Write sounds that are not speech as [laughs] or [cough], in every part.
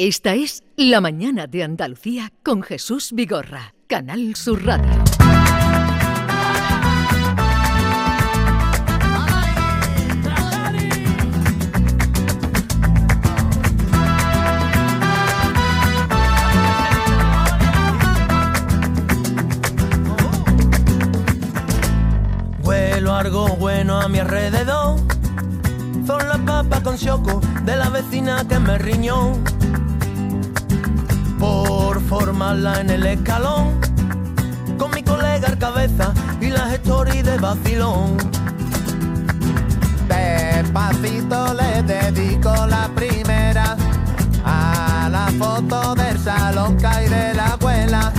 Esta es La Mañana de Andalucía con Jesús Vigorra, Canal Sur Radio. Huelo algo bueno a mi alrededor. Son las papas con choco de la vecina que me riñó. Por formarla en el escalón. Con mi colega al cabeza y las stories de vacilón. Despacito le dedico la primera a la foto del salón hay de la abuela.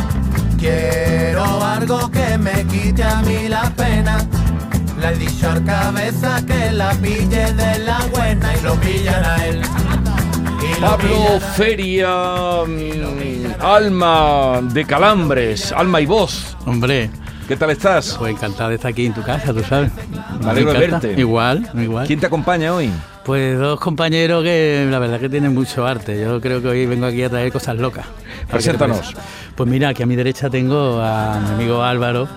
Quiero algo que me quite a mí la pena. Le he dicho al cabeza que la pille de la buena y lo pillan a él. Pablo. Feria, mm, alma de calambres, alma y voz. Hombre, ¿Qué tal estás? pues encantado de estar aquí en tu casa, tú sabes. Me alegro de verte. Igual, igual. ¿Quién te acompaña hoy? Pues dos compañeros que la verdad que tienen mucho arte. Yo creo que hoy vengo aquí a traer cosas locas. Preséntanos. Pues mira, aquí a mi derecha tengo a mi amigo Álvaro,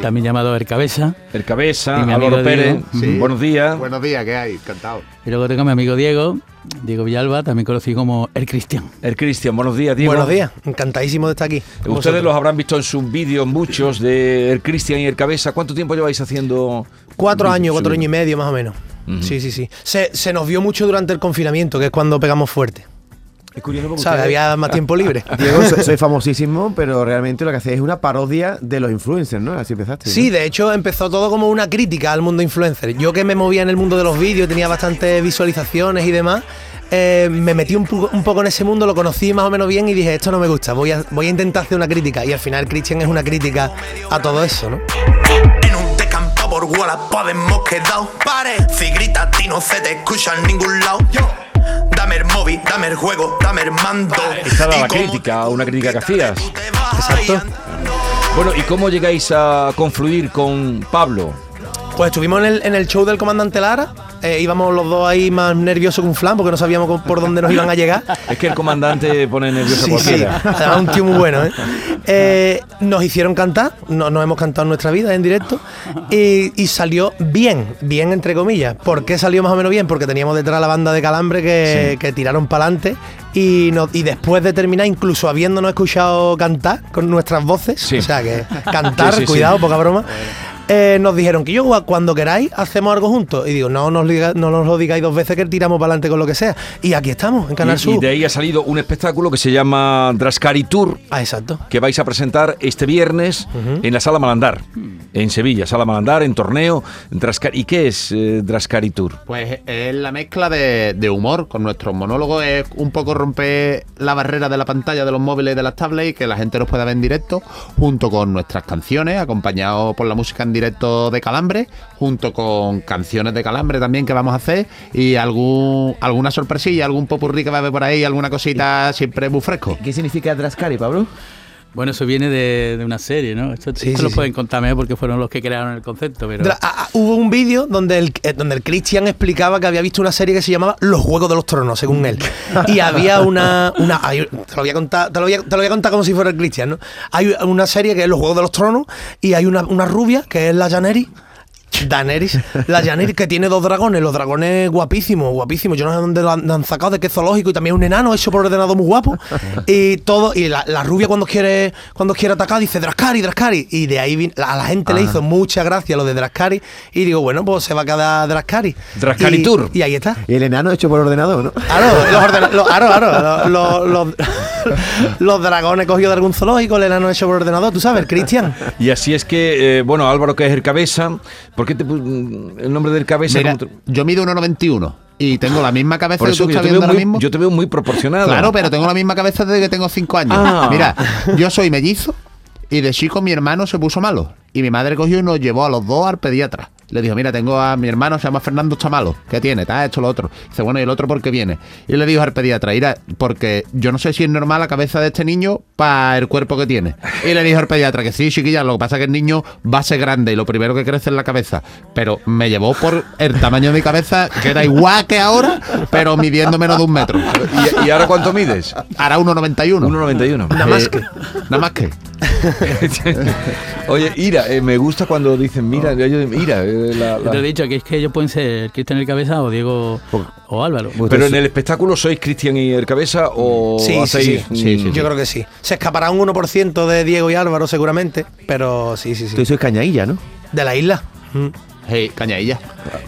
también llamado El Cabeza. El Cabeza, Y mi Álvaro amigo Pérez. Mm, Buenos días. Buenos días, ¿qué hay? Encantado. Y luego tengo a mi amigo Diego, Diego Villalba, también conocido como El Cristian. El Cristian, buenos días, Diego. Buenos días, encantadísimo de estar aquí. Ustedes vosotros. los habrán visto en sus vídeos, muchos, de El Cristian y El Cabeza. ¿Cuánto tiempo lleváis haciendo? Cuatro años, cuatro años y medio más o menos. Sí, sí, sí. Se, se nos vio mucho durante el confinamiento, que es cuando pegamos fuerte. Es curioso porque ¿Sabes? ustedes- Había más tiempo libre. [laughs] Diego, soy, soy famosísimo, pero realmente lo que hacéis es una parodia de los influencers, ¿no? Así empezaste. ¿no? Sí, de hecho empezó todo como una crítica al mundo influencer. Yo que me movía en el mundo de los vídeos, tenía bastantes visualizaciones y demás, eh, me metí un poco, un poco en ese mundo, lo conocí más o menos bien y dije, esto no me gusta, voy a, voy a intentar hacer una crítica. Y al final Christian es una crítica a todo eso, ¿no? Por Wallapop hemos quedado Pare, si gritas a ti no se te escucha en ningún lado. Dame el móvil, dame el juego, dame el mando. Esta era la crítica, una crítica que hacías. Exacto. Bueno, ¿y cómo llegáis a confluir con Pablo? Pues estuvimos en el, en el show del comandante Lara, eh, íbamos los dos ahí más nerviosos que un flan porque no sabíamos por dónde nos iban a llegar. Es que el comandante pone nervioso Sí, sí. cualquiera. Además, un tío muy bueno, ¿eh? Eh, Nos hicieron cantar, no, nos hemos cantado en nuestra vida en directo y, y salió bien, bien entre comillas. ¿Por qué salió más o menos bien? Porque teníamos detrás la banda de Calambre que, que tiraron para adelante y, no- y después de terminar, incluso habiéndonos escuchado cantar con nuestras voces, Sí. o sea que cantar, Sí, sí, sí. cuidado, poca broma. Eh, nos dijeron que yo cuando queráis hacemos algo juntos y digo no nos, no nos lo digáis dos veces que tiramos para adelante con lo que sea y aquí estamos en Canal Y, Sur y de ahí ha salido un espectáculo que se llama Drascari Tour, ah exacto que vais a presentar este viernes en la Sala Malandar, en Sevilla. Sala Malandar, en torneo. Drascari. ¿Y qué es eh, Drascari Tour? Pues es la mezcla de, de humor con nuestros monólogos, es un poco romper la barrera de la pantalla de los móviles y de las tablets y que la gente nos pueda ver en directo, junto con nuestras canciones, acompañados por la música en directo de Calambre, junto con canciones de Calambre también que vamos a hacer y algún alguna sorpresilla, algún popurrí que va a haber por ahí, alguna cosita siempre muy fresco. ¿Qué significa Drascari, Pablo? Bueno, eso viene de, de una serie, ¿no? Esto, Sí, esto sí, lo sí. pueden contar mejor porque fueron los que crearon el concepto, pero... Dra- ah, ah, hubo un vídeo donde el, eh, donde el Christian explicaba que había visto una serie que se llamaba Los Juegos de los Tronos, según él. Y había una. una hay- te, lo voy a contar, te, lo voy a, te lo voy a contar como si fuera el Christian, ¿no? Hay una serie que es Los Juegos de los Tronos y hay una, una rubia que es la Janeri. Daenerys, la Daenerys que tiene dos dragones, los dragones guapísimos, guapísimos. Yo no sé dónde lo han, lo han sacado, de qué zoológico, y también un enano hecho por ordenador muy guapo. Y todo, y la, la rubia cuando quiere, cuando quiere atacar dice Draskari, Draskari. Y de ahí vin- a la gente le hizo mucha gracia lo de Draskari. Y digo, bueno, pues se va a quedar Draskari. Draskari Y- Tour. Y ahí está. Y el enano hecho por ordenador, ¿no? Claro, los, ordena- los- claro, claro, los, los- los- los dragones cogidos de algún zoológico, el enano hecho por ordenador, tú sabes, Cristian. Y así es que, eh, bueno, Álvaro, que es el cabeza, ¿por qué te pu- el nombre del cabeza? Mira, ¿Cómo te- yo mido 1,91 y tengo la misma cabeza Por que eso tú que estás viendo ahora muy, mismo. yo te veo muy proporcionado. Claro, pero tengo la misma cabeza desde que tengo 5 años. Ah. Mira, yo soy mellizo y de chico mi hermano se puso malo. Y mi madre cogió y nos llevó a los dos al pediatra. Le dijo, mira, tengo a mi hermano, se llama Fernando Chamalo. ¿Qué tiene? Te has hecho lo otro. Dice, bueno, ¿y el otro por qué viene? Y le dijo al pediatra, mira, porque yo no sé si es normal la cabeza de este niño para el cuerpo que tiene. Y le dijo al pediatra que sí, chiquilla, lo que pasa es que el niño va a ser grande y lo primero que crece es la cabeza. Pero me llevó por el tamaño de mi cabeza, que era igual que ahora, pero midiendo menos de un metro. ¿Y, y ahora cuánto mides? Ahora 1,91. 1,91. Nada más que. Nada más que. [laughs] Oye, Ira, eh, me gusta cuando dicen, mira, yo, Ira, eh, la- Yo la- te he dicho que es que ellos pueden ser Cristian el Cabeza o Diego o Álvaro. Pero en el espectáculo sois Cristian y el Cabeza o Sí, sí, hacéis. sí. Sí, sí, Yo creo que sí. Se escapará un 1% de Diego y Álvaro seguramente, pero sí, sí, sí. Tú sois cañailla, ¿no? De la isla. Mm. Hey, cañadilla.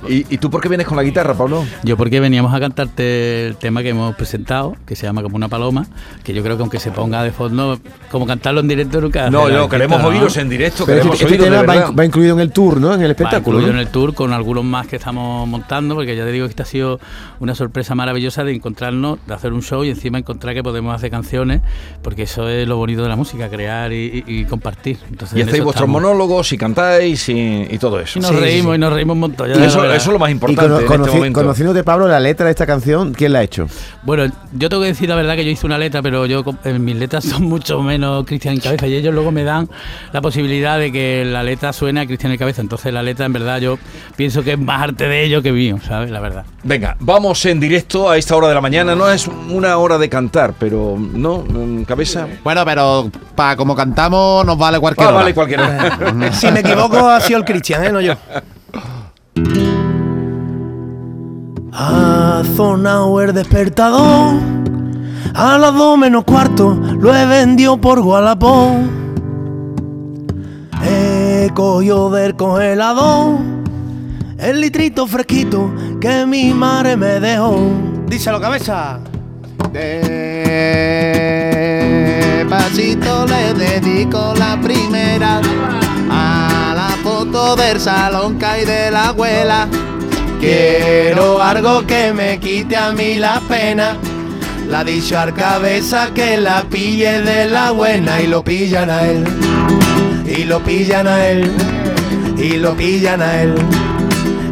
¿Y, y tú por qué vienes con la guitarra, Pablo? Yo porque veníamos a cantarte el tema que hemos presentado, que se llama Como una paloma, que yo creo que aunque se ponga de fondo, como cantarlo en directo nunca... No, no, queremos ¿no? oíros en directo, Pero queremos este, este oíros tema va, incluido en el tour, ¿no? En el Va espectáculo. incluido ¿no? en el tour con algunos más que estamos montando, porque ya te digo que esta ha sido una sorpresa maravillosa de encontrarnos, de hacer un show y encima encontrar que podemos hacer canciones, porque eso es lo bonito de la música, crear y, y- y compartir. Entonces, Y en hacéis vuestros estamos. monólogos y cantáis y, y todo eso. Y nos Sí, sí, reímos y nos reímos un montón. Y eso, eso es lo más Y importante cono- en conoci- este momento. conociéndote, Pablo, la letra de esta canción, ¿quién la ha hecho? Bueno, yo tengo que decir la verdad que yo hice una letra, pero yo eh, mis letras son [laughs] mucho menos Cristian en cabeza y ellos luego me dan la posibilidad de que la letra suene a Cristian en cabeza. Entonces la letra en verdad yo pienso que es más arte de ellos que mío, ¿sabes? La verdad. Venga, vamos en directo a esta hora de la mañana. No es una hora de cantar, pero no, cabeza. Bueno, pero para como cantamos nos vale cualquier Ah, hora. vale, cualquiera. [laughs] Si me equivoco, ha sido el Cristian, ¿eh? No yo. Ha sonado el despertador. A las dos menos cuarto lo he vendido por Gualapón. He cogido del congelador el litrito fresquito que mi madre me dejó. Díselo, cabeza. Despacito le dedico la primera foto del salón hay de la abuela. Quiero algo que me quite a mí la pena. La dicho al cabeza que la pille de la buena y lo pillan a él. Y lo pillan a él. Y lo pillan a él.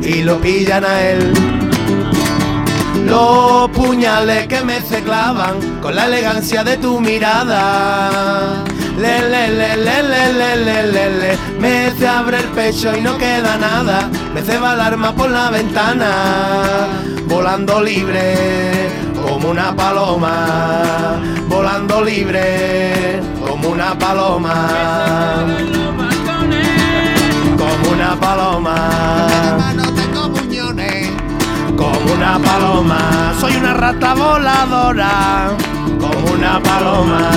Y lo pillan a él. Los puñales que me se clavan con la elegancia de tu mirada. Le, le, le, le, le, le, le, le, le. Me se abre pecho y no queda nada. Me ceba el arma por la ventana. Volando libre como una paloma. Volando libre como una paloma. Como una paloma como una paloma. Soy una rata voladora, como una paloma,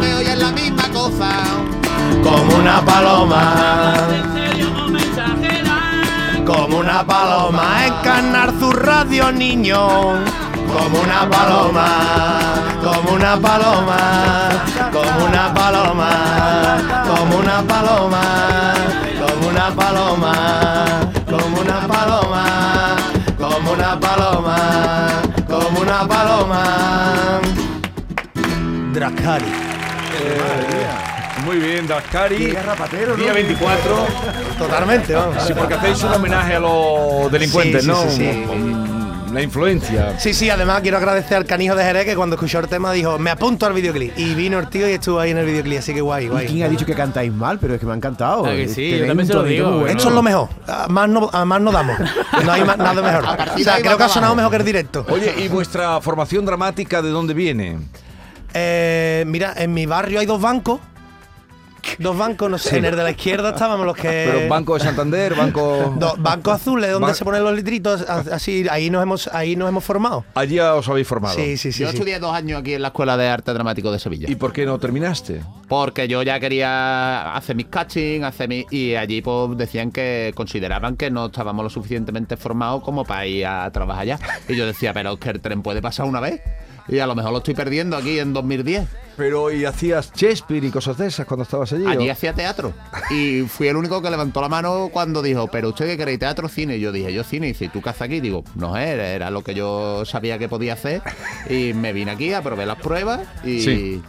me oyen la misma cosa. como una paloma, como una paloma. Encarnar su radio, niño, como una paloma, como una paloma, como una paloma, como una paloma, como una paloma, como una paloma, como una paloma, como una paloma. Dracari. Muy bien, Dascari. rapatero, Día 24. Totalmente, vamos. Sí, porque hacéis un homenaje a los delincuentes, Sí, sí, ¿no? sí, La influencia. Sí, sí, además quiero agradecer al canijo de Jerez que cuando escuchó el tema dijo, me apunto al videoclip. Y vino el tío y estuvo ahí en el videoclip, así que guay, ¿Y guay. quién ha dicho que cantáis mal? Pero es que me ha encantado. Ah, que sí, Tenéis yo también se lo digo, bueno. Esto es lo mejor. A más no, a más no damos. No hay más- nada mejor. O sea, creo que ha sonado mejor que el directo. Oye, ¿y vuestra formación dramática de dónde viene? Eh, mira, en mi barrio hay dos bancos. Dos bancos, no sé, en el de la izquierda estábamos los que... Pero Banco de Santander, Banco... Dos bancos azules donde Ban- se ponen los litritos, así, ahí nos hemos, ahí nos hemos formado. Allí os habéis formado. Sí, sí, sí. yo sí. estudié dos años aquí en la Escuela de Arte Dramático de Sevilla. ¿Y por qué no terminaste? Porque yo ya quería hacer mis catching, hacer mi, y allí pues decían que consideraban que no estábamos lo suficientemente formados como para ir a trabajar allá. Y yo decía, pero es que el tren puede pasar una vez. Y a lo mejor lo estoy perdiendo aquí en 2010. Pero, ¿y hacías Shakespeare y cosas de esas cuando estabas allí? Allí o? hacía teatro. Y fui el único que levantó la mano cuando dijo, pero usted qué queréis, teatro cine. Y yo dije, yo cine. Y dice, ¿tú qué haces aquí? Digo, no sé, era, era lo que yo sabía que podía hacer. Y me vine aquí a probar las pruebas y, Sí.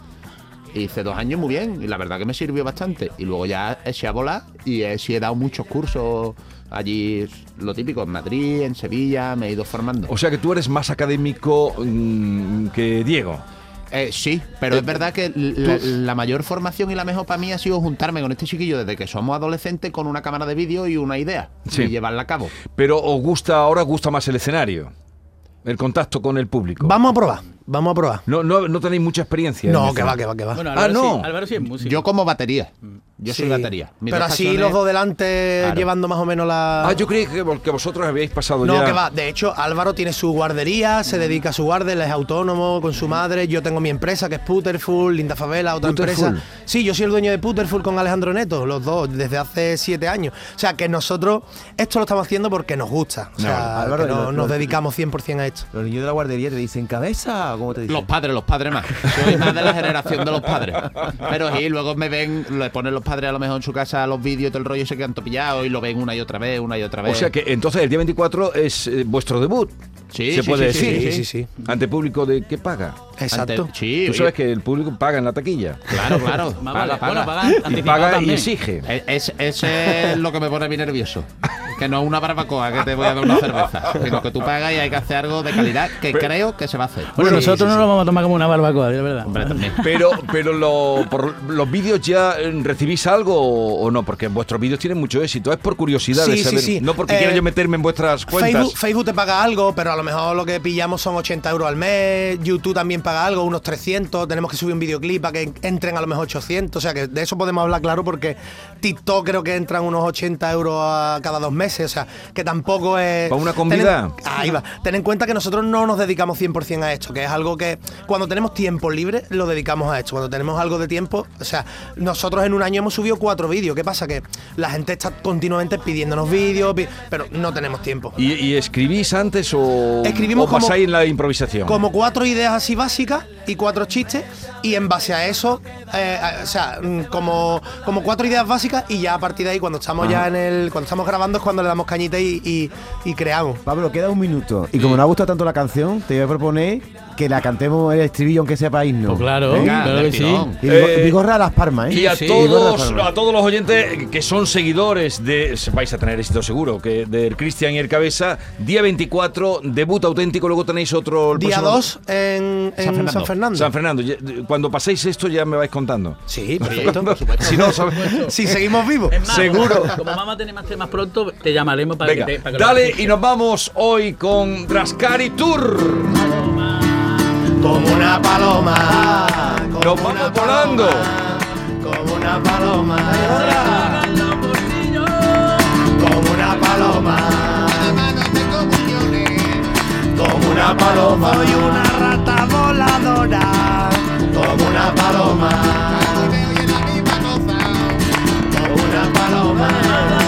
Hice dos años muy bien y la verdad que me sirvió bastante. Y luego ya eché a volar y he, sí he dado muchos cursos allí, lo típico, en Madrid, en Sevilla, me he ido formando. O sea que tú eres más académico mm, que Diego. Eh, sí, pero es verdad que la, la mayor formación y la mejor para mí ha sido juntarme con este chiquillo desde que somos adolescentes con una cámara de vídeo y una idea Sí. y llevarla a cabo. Pero os gusta, ahora os gusta más el escenario, el contacto con el público. Vamos a probar, vamos a probar. No, no, no tenéis mucha experiencia. en No, que va, que va, que va. Bueno, Ah, Álvaro, no. sí, Álvaro sí es músico. Yo como batería. Yo soy batería. Mis Pero así los dos delante Claro. llevando más o menos la... Ah, yo creí que, que vosotros habíais pasado No, ya. que va. De hecho, Álvaro tiene su guardería, se dedica a su guardia, él es autónomo con su madre. Yo tengo mi empresa que es Putterful, Linda Favela, otra empresa. Sí, yo soy el dueño de Putterful con Alejandro Neto, los dos, desde hace siete años. O sea, que nosotros esto lo estamos haciendo porque nos gusta. O sea, Álvaro, no- nos dedicamos 100% a esto. Los niños de la guardería te dicen cabeza o cómo te dicen. Los padres, los padres más. Soy más de la generación de los padres. Pero sí, luego me ven, le ponen los padres a lo mejor en su casa los vídeos y todo el rollo y se quedan topillados y lo ven una y otra vez, una y otra vez. O sea que entonces el día 24 es eh, vuestro debut. Sí, se sí, puede sí, decir. Sí, sí, sí. Ante público de que paga. Exacto. Ante- sí, Tú sabes que el público paga en la taquilla. Claro, claro. [laughs] Paga, vale. paga. Bueno, paga Y paga y exige. E- Es, ese es lo que me pone a mí nervioso. [laughs] Que no es una barbacoa que te voy a dar una cerveza, sino que tú pagas y hay que hacer algo de calidad que creo que se va a hacer. Bueno, Sí, nosotros sí, no lo vamos a tomar como una barbacoa, de verdad. Hombre. Pero, pero lo- por los vídeos ya eh, recibís algo o, no, porque vuestros vídeos tienen mucho éxito. Es por curiosidad de saber. sí. No porque Eh, quiera yo meterme en vuestras cuentas. Facebook, Facebook te paga algo, pero a lo mejor lo que pillamos son 80 euros al mes. YouTube también paga algo, unos 300. Tenemos que subir un videoclip para que entren a lo mejor 800. O sea que de eso podemos hablar claro porque TikTok creo que entran unos 80 euros a cada dos meses. O sea que tampoco es. ¿Pa una Ten en- ahí va. Ten en cuenta que nosotros no nos dedicamos 100% a esto, que es algo que cuando tenemos tiempo libre lo dedicamos a esto. Cuando tenemos algo de tiempo, o sea, nosotros en un año hemos subido cuatro vídeos. ¿Qué pasa? Que la gente está continuamente pidiéndonos vídeos, pero no tenemos tiempo. ¿Y, y escribís antes o, Escribimos o como- pasáis en la improvisación? Como cuatro ideas así básicas y cuatro chistes, y en base a eso, eh, a- o sea, mm, como, como cuatro ideas básicas, y ya a partir de ahí, cuando estamos ya en el. Cuando estamos grabando, es cuando le damos cañita y, y- y creamos. Pablo, queda un minuto. Y como nos ha gustado tanto la canción, te voy a proponer que la cantemos el estribillo, aunque sea para irnos. Pues claro, Venga, claro que sí. Y Eh, Vigorra a las palmas, ¿eh? Y a, Sí, todos, a todos los oyentes que son seguidores de. Vais a tener éxito seguro, que del Cristian y el Cabeza, día 24, debut auténtico, luego tenéis otro. el Día próximo- 2 en, en San Fernando. San Fernando. San Fernando. Ya- Cuando paséis esto ya me vais contando. Sí, [laughs] perfecto. [laughs] Si no, si seguimos vivos. Es más, Seguro. Como, vamos a tener más temas pronto, te llamaremos para Venga, que te. para que dale y nos vamos hoy con Drascari Tour como una paloma. Como Nos vamos paloma, volando. Como una paloma. Como una paloma. Como una paloma. Soy una rata voladora. Como una paloma. Como una paloma.